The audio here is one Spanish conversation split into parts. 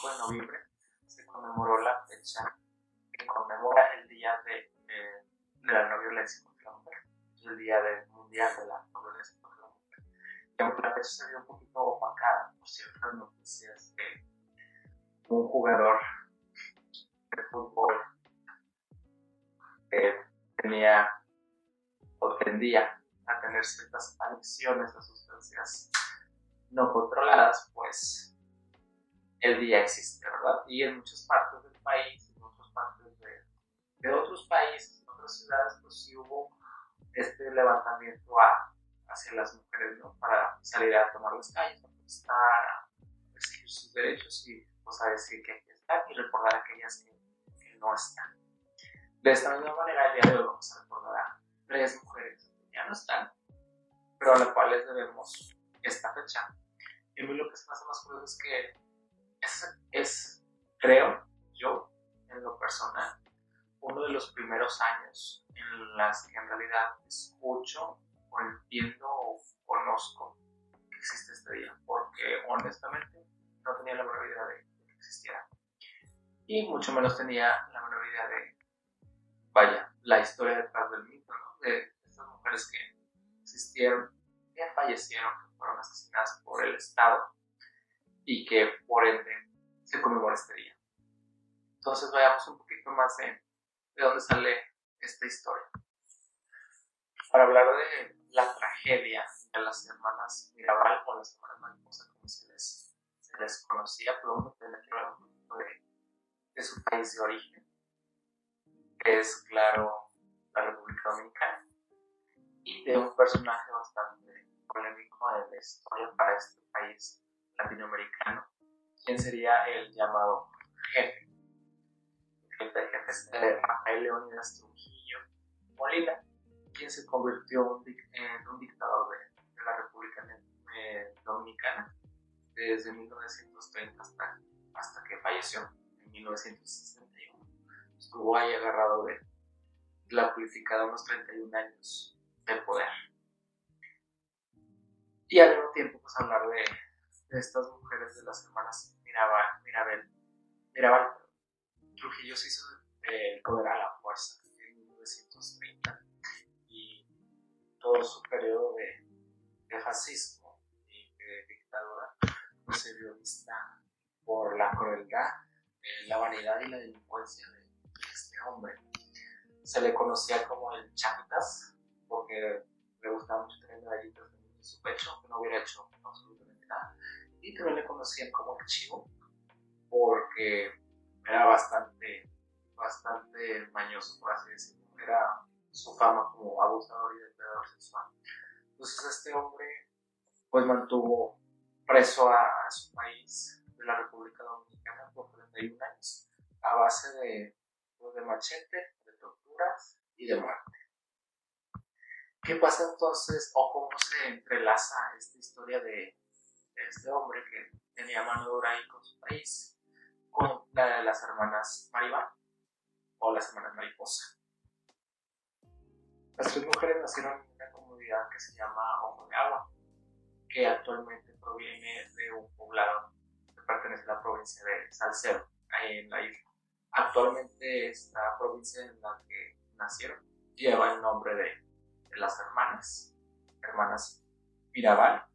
5 de noviembre se conmemoró la fecha que conmemora el Día de, la No Violencia contra la Mujer, el Día Mundial de la No Violencia contra la Mujer. Y aunque la fecha se vio un poquito opacada por ciertas noticias de un jugador de fútbol que tenía o tendía a tener ciertas adicciones a sustancias no controladas, pues el día existe, ¿verdad? Y en muchas partes del país, en otras partes de, de otros países, en otras ciudades, pues sí hubo este levantamiento hacia las mujeres, ¿no? Para salir a tomar las calles, a protestar, a exigir sus derechos y pues a decir que aquí están y recordar a aquellas que, que no están. De esta misma manera, el día de hoy vamos a recordar a tres mujeres que ya no están, pero a las cuales debemos esta fecha. Y a mí lo que se me hace más curioso es que es, creo yo, en lo personal, uno de los primeros años en las que en realidad escucho o entiendo o conozco que existe este día, porque honestamente no tenía la menor idea de que existiera. Y mucho menos tenía la menor idea de, vaya, la historia detrás del mito. De estas mujeres que existieron, que fallecieron, que fueron asesinadas por el Estado y que por ende se conmemora este día. Entonces vayamos un poquito más de, de dónde sale esta historia. Para hablar de la tragedia de las hermanas Mirabal o las hermanas Mariposa, como se les, se les conocía, podemos tener que hablar un poquito de, de su país de origen, que es, claro, la República Dominicana, y de un personaje bastante polémico en la historia para este país latinoamericano, ¿quién sería el llamado jefe? El jefe jefes de Rafael Leónidas Trujillo Molina, quien se convirtió en un dictador de, la República eh, Dominicana desde 1930 hasta, hasta que falleció en 1961. Estuvo ahí agarrado de la purificada unos 31 años de poder. Y al mismo tiempo, pues hablar de de estas mujeres de las hermanas Mirabal, Mirabel, Mirabal Trujillo se hizo el poder a la fuerza en 1930 y todo su periodo de, de fascismo y de dictadura pues, se vio vista por la crueldad, eh, la vanidad y la delincuencia de, este hombre. Se le conocía como el Chapitas porque le gustaba mucho tener medallitas en su pecho, que no hubiera hecho absolutamente nada y también le conocían como chivo porque era bastante, bastante mañoso, por así decirlo. Era su fama como abusador y depredador sexual. Entonces este hombre pues mantuvo preso a, su país de la República Dominicana por 31 años a base de, pues, de machete, de torturas y de muerte. ¿Qué pasa entonces o cómo se entrelaza esta historia de este hombre que tenía mano dura ahí con su país, con la de las hermanas Maribán o las hermanas Mariposa. Las tres mujeres nacieron en una comunidad que se llama Ojo de Agua, que actualmente proviene de un poblado que pertenece a la provincia de Salcedo, ahí en la isla. Actualmente esta provincia en la que nacieron lleva el nombre de, de las hermanas, hermanas Mirabal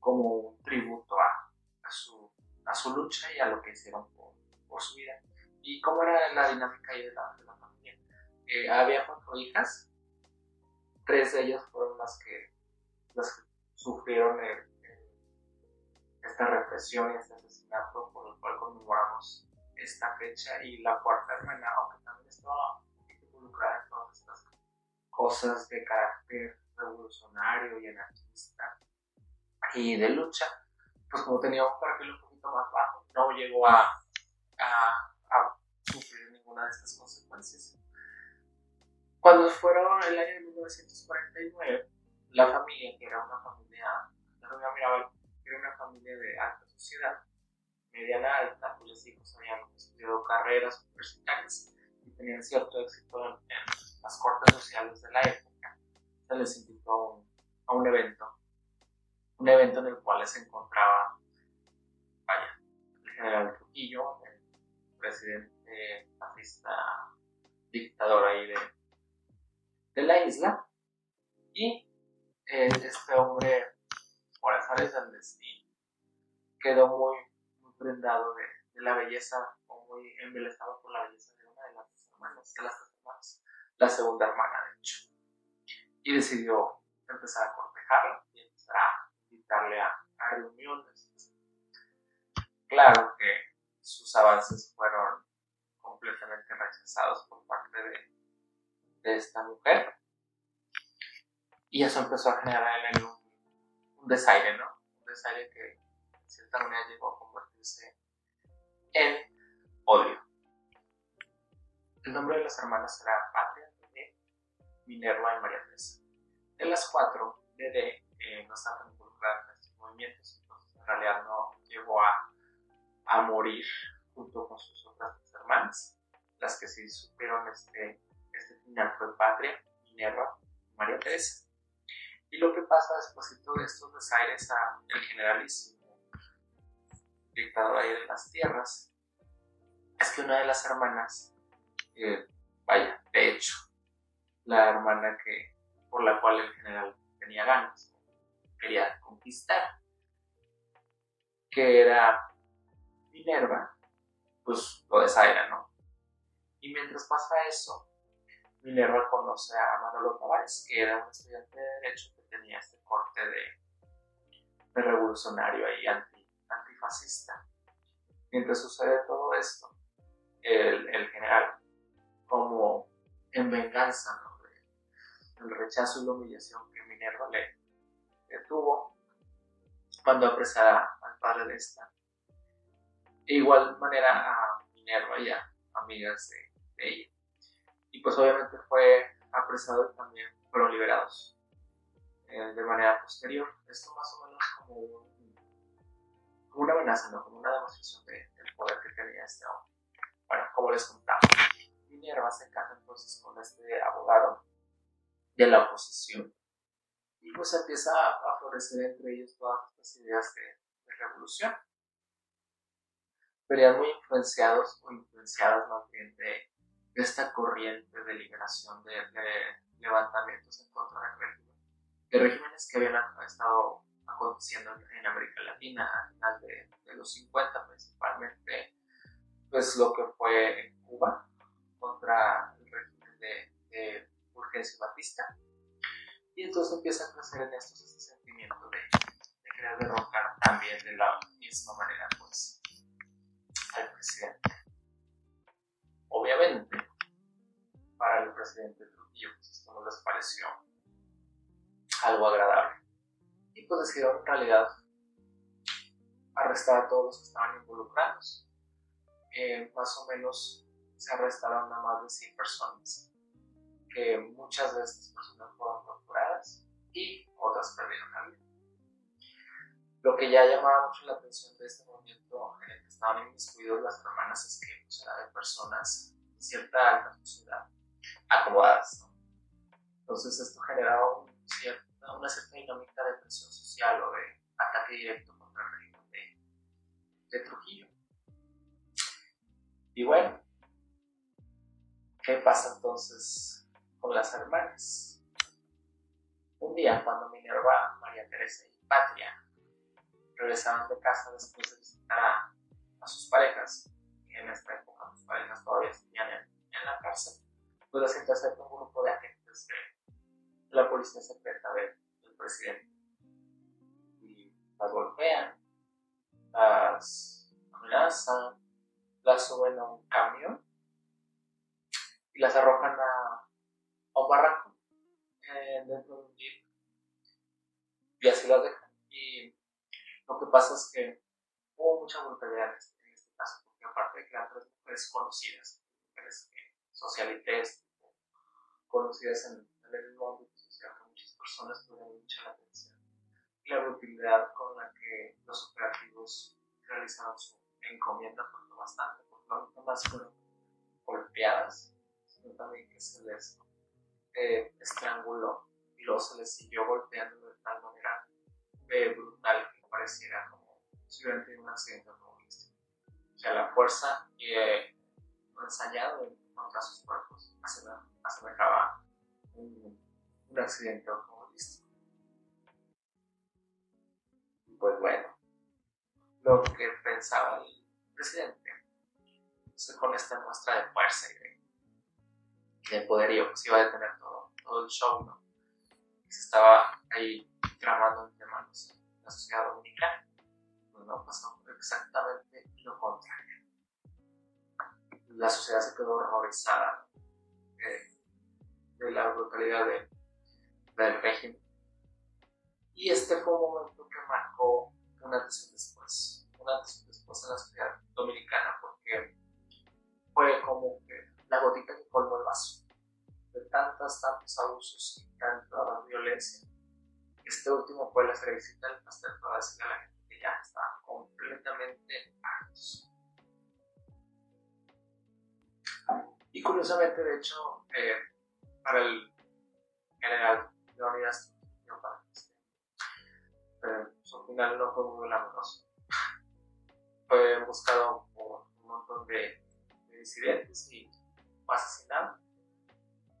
como un tributo a, su, a su lucha y a lo que hicieron por, por su vida. ¿Y cómo era la dinámica ahí de la, de la familia? Eh, había cuatro hijas, tres de ellas fueron las que, sufrieron esta represión y este asesinato por el cual conmemoramos esta fecha y la cuarta hermana, aunque también estaba involucrada en todas estas cosas de carácter revolucionario y anarquista, y de lucha, pues como tenía un perfil un poquito más bajo, no llegó a, a, a sufrir ninguna de estas consecuencias. Cuando fueron el año de 1949, la familia, que era una familia, la familia Mirabal, era una familia de alta sociedad, mediana alta, pues los hijos habían estudiado carreras universitarias y tenían cierto éxito en, las cortes sociales de la época. Se les invitó a un evento un evento en el cual se encontraba, vaya, el general Trujillo, el presidente fascista dictador ahí de, de la isla. Y eh, este hombre, por azares del destino, quedó muy, muy prendado de, de, la belleza, o muy embelesado por la belleza de una de las hermanas, de las hermanas, la segunda hermana de hecho. Y decidió empezar a cortejarla y empezar a invitarle a, reuniones. Claro que sus avances fueron completamente rechazados por parte de, esta mujer. Y eso empezó a generar en él un, un desaire, ¿no? Un desaire que de cierta manera llegó a convertirse en odio. El nombre de las hermanas era Patria, Minerva y María Teresa. De las cuatro, Bebé eh, no estaba en estos movimientos, entonces en realidad no llegó a, a morir junto con sus otras hermanas. Las que sí supieron este, este final fue Patria, Minerva y María Teresa. Y lo que pasa después de estos desaires a el generalísimo dictador ahí de las tierras es que una de las hermanas, eh, vaya, de hecho, la hermana que por la cual el general tenía ganas, quería conquistar, que era Minerva, pues lo desaira, ¿no? Y mientras pasa eso, Minerva conoce a Manolo Tavares, que era un estudiante de Derecho que tenía este corte de, de revolucionario ahí anti, antifascista. Mientras sucede todo esto, el, el general, como en venganza ¿no? del rechazo y la humillación que Minerva le tuvo, mandó a apresar al padre de esta. De igual manera a Minerva y a amigas de, ella. Y pues obviamente fue apresado y también fueron liberados eh, de manera posterior. Esto más o menos como, un, una amenaza, ¿no? como una demostración de, del poder que tenía este hombre. Bueno, como les contaba, Minerva se casa entonces con este abogado de la oposición y pues empieza a florecer entre ellos todas estas ideas de, de revolución. Verían muy influenciados o influenciadas más bien de esta corriente de liberación de, levantamientos en contra del régimen, de regímenes que habían estado aconteciendo en, América Latina a final de, los 50 principalmente, pues lo que fue en Cuba contra el régimen de, de Batista, y entonces empieza a crecer en estos este sentimiento de, de querer derrocar también de la misma manera pues al presidente. Obviamente, para el presidente Trujillo, pues esto no les pareció algo agradable. Y pues decidieron en realidad arrestar a todos los que estaban involucrados. Eh, más o menos se arrestaron a más de 100 personas, que muchas de estas personas fueron torturadas y otras perdieron la vida. Lo que ya llamaba mucho la atención de este movimiento en el que estaban inmiscuidos las hermanas es que pues, era de personas de cierta alta sociedad acomodadas. Entonces esto generaba una cierta dinámica de presión social o de ataque directo contra el régimen de Trujillo. Y bueno, ¿qué pasa entonces las hermanas? Un día cuando Minerva, María Teresa y Patria regresaban de casa después de visitar a, sus parejas, y en esta época sus parejas todavía estaban en, en la cárcel, pues las intercepta un grupo de agentes de la policía conocidas, mujeres socialites, conocidas en, en el mismo ámbito social que muchas personas tuvieron mucha la atención. Y la brutalidad con la que los operativos realizaron su encomienda fue bastante, porque no más fueron golpeadas, sino también que se les eh, estranguló y luego se les siguió golpeando de tal manera eh, brutal que pareciera como si hubieran tenido un accidente automovilístico. que a la fuerza eh, ensayado en contra sus cuerpos asemejaba un, un accidente automovilístico. Pues bueno, lo que pensaba el presidente pues, con esta muestra de fuerza y de, poderío, pues iba a detener todo, todo el show, ¿no? Se estaba ahí tramando un tema en la sociedad dominicana. Pues no pasó exactamente lo contrario. La sociedad se quedó horrorizada de, de la brutalidad de, del régimen. Y este fue un momento que marcó un antes y después, un antes y después en la sociedad dominicana, porque fue como que la gotita que colmó el vaso de tantos, tantos abusos y tanta violencia. Este último fue la cerecita del pastel para decirle a la gente que ya estaban completamente hartos. Y curiosamente, de hecho, eh, para el general Leonidas pero su final no fue muy glamoroso. Fue buscado por un montón de, disidentes y fue asesinado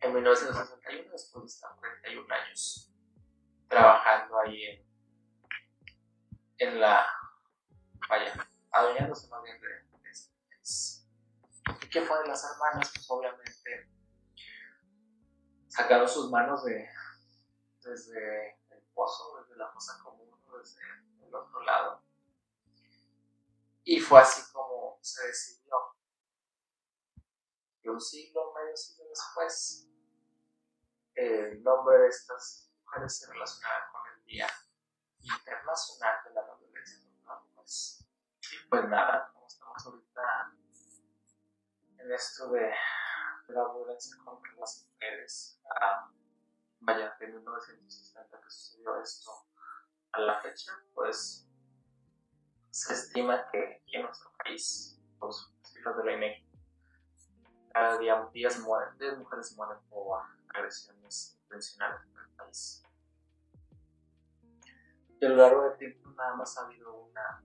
en 1961 después de estar 31 años trabajando ahí en, en la, vaya, adueñándose más bien de, qué fue de las hermanas? Pues obviamente sacaron sus manos de, desde el pozo, desde la fosa común, desde el otro lado. Y fue así como se decidió. Y un siglo, medio siglo después, el nombre de estas mujeres se relacionaba con el Día Internacional de la No Mujeres. Y pues nada, como estamos ahorita en esto de, la violencia contra las mujeres, ah, vaya, de 1960 que sucedió esto a la fecha, pues se estima que en nuestro país, los cifras de la INEGI, cada día 10, mueren, 10 mujeres mueren por agresiones intencionales en el país. Y a lo largo del tiempo nada más ha habido una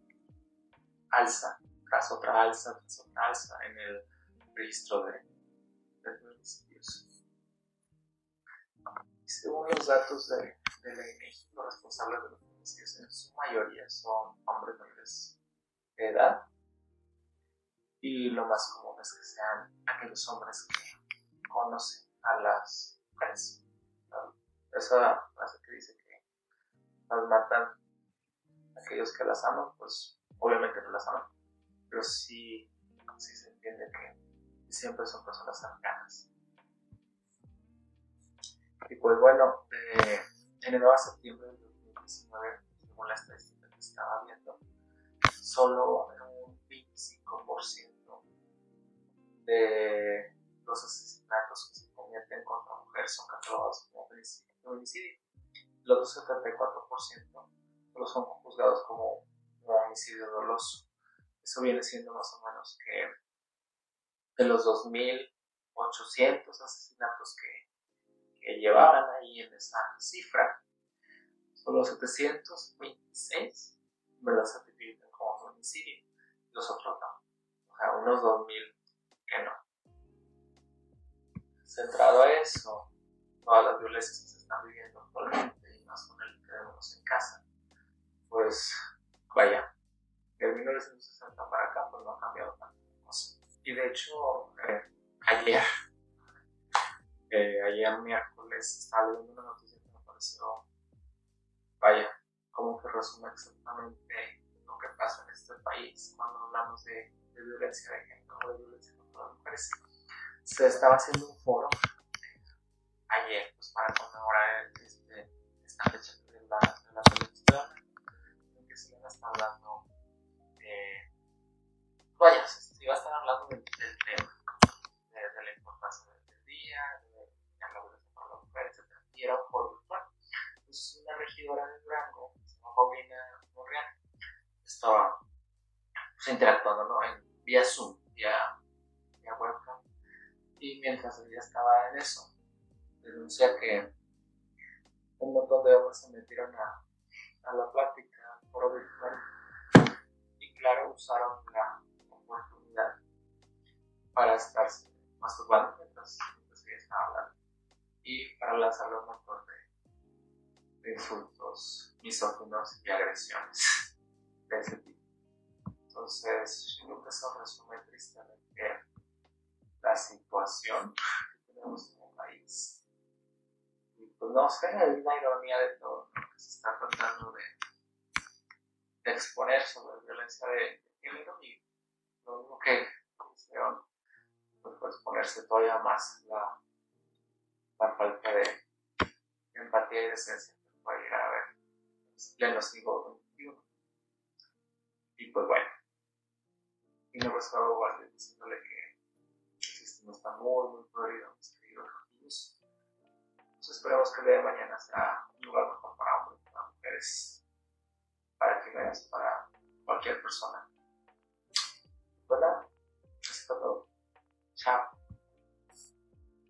alza, tras otra alza, tras otra alza en el registro de, de feminicidios. Y según los datos de, de la INEGI, los responsables de los feminicidios en su mayoría son hombres menores de edad. Y lo más común es que sean aquellos hombres que conocen a las mujeres. Esa frase que dice que las matan aquellos que las aman, pues obviamente no las aman, pero sí, sí se entiende que siempre son personas cercanas. Y pues bueno, de enero a septiembre de 2019, según la estadística que estaba viendo, solo un 25% de los asesinatos que se cometen contra mujeres son catalogados como homicidio. Los otros 74% solo son juzgados como, homicidio doloso. Eso viene siendo más o menos que de los 2.800 asesinatos que, que llevaban ahí en esa cifra, solo 726 ¿verdad? se tipifican como homicidio, los otros no. O sea, unos 2.000 que no. Centrado a eso, todas las violencias que se están viviendo actualmente y más con el que tenemos en casa, pues vaya, de 1960 para acá pues no ha cambiado tanto. Y de hecho, eh, ayer, eh, ayer miércoles, estaba leyendo una noticia que me pareció, vaya, como que resume exactamente lo que pasa en este país cuando hablamos de, violencia de género o de violencia contra las mujeres. Se estaba haciendo un foro ayer pues, para conmemorar este, esta fecha de la, de que se iba a estar hablando de vaya, se iba a estar hablando del, tema de, la importancia del día de, de la mujeres, etc. y era un foro virtual entonces una regidora de Durango se llama Paulina Morreal estaba pues, interactuando ¿no? en vía Zoom, vía, vía webcam y mientras ella estaba en eso denuncia que un montón de hombres se metieron a, la plática por virtual y claro usaron para estar masturbando mientras, ella hablando y para lanzarle un montón de, insultos misóginos y agresiones de ese tipo. Entonces, que eso resume tristemente la situación que tenemos en el país. Y pues no sé, hay una ironía de todo lo que se está tratando de, exponer sobre violencia de, género y lo único que hicieron pues, fue exponerse todavía más la, la falta de empatía y decencia que puede llegar a haber en pleno siglo XXI. Y pues bueno, y no pues igual diciéndole que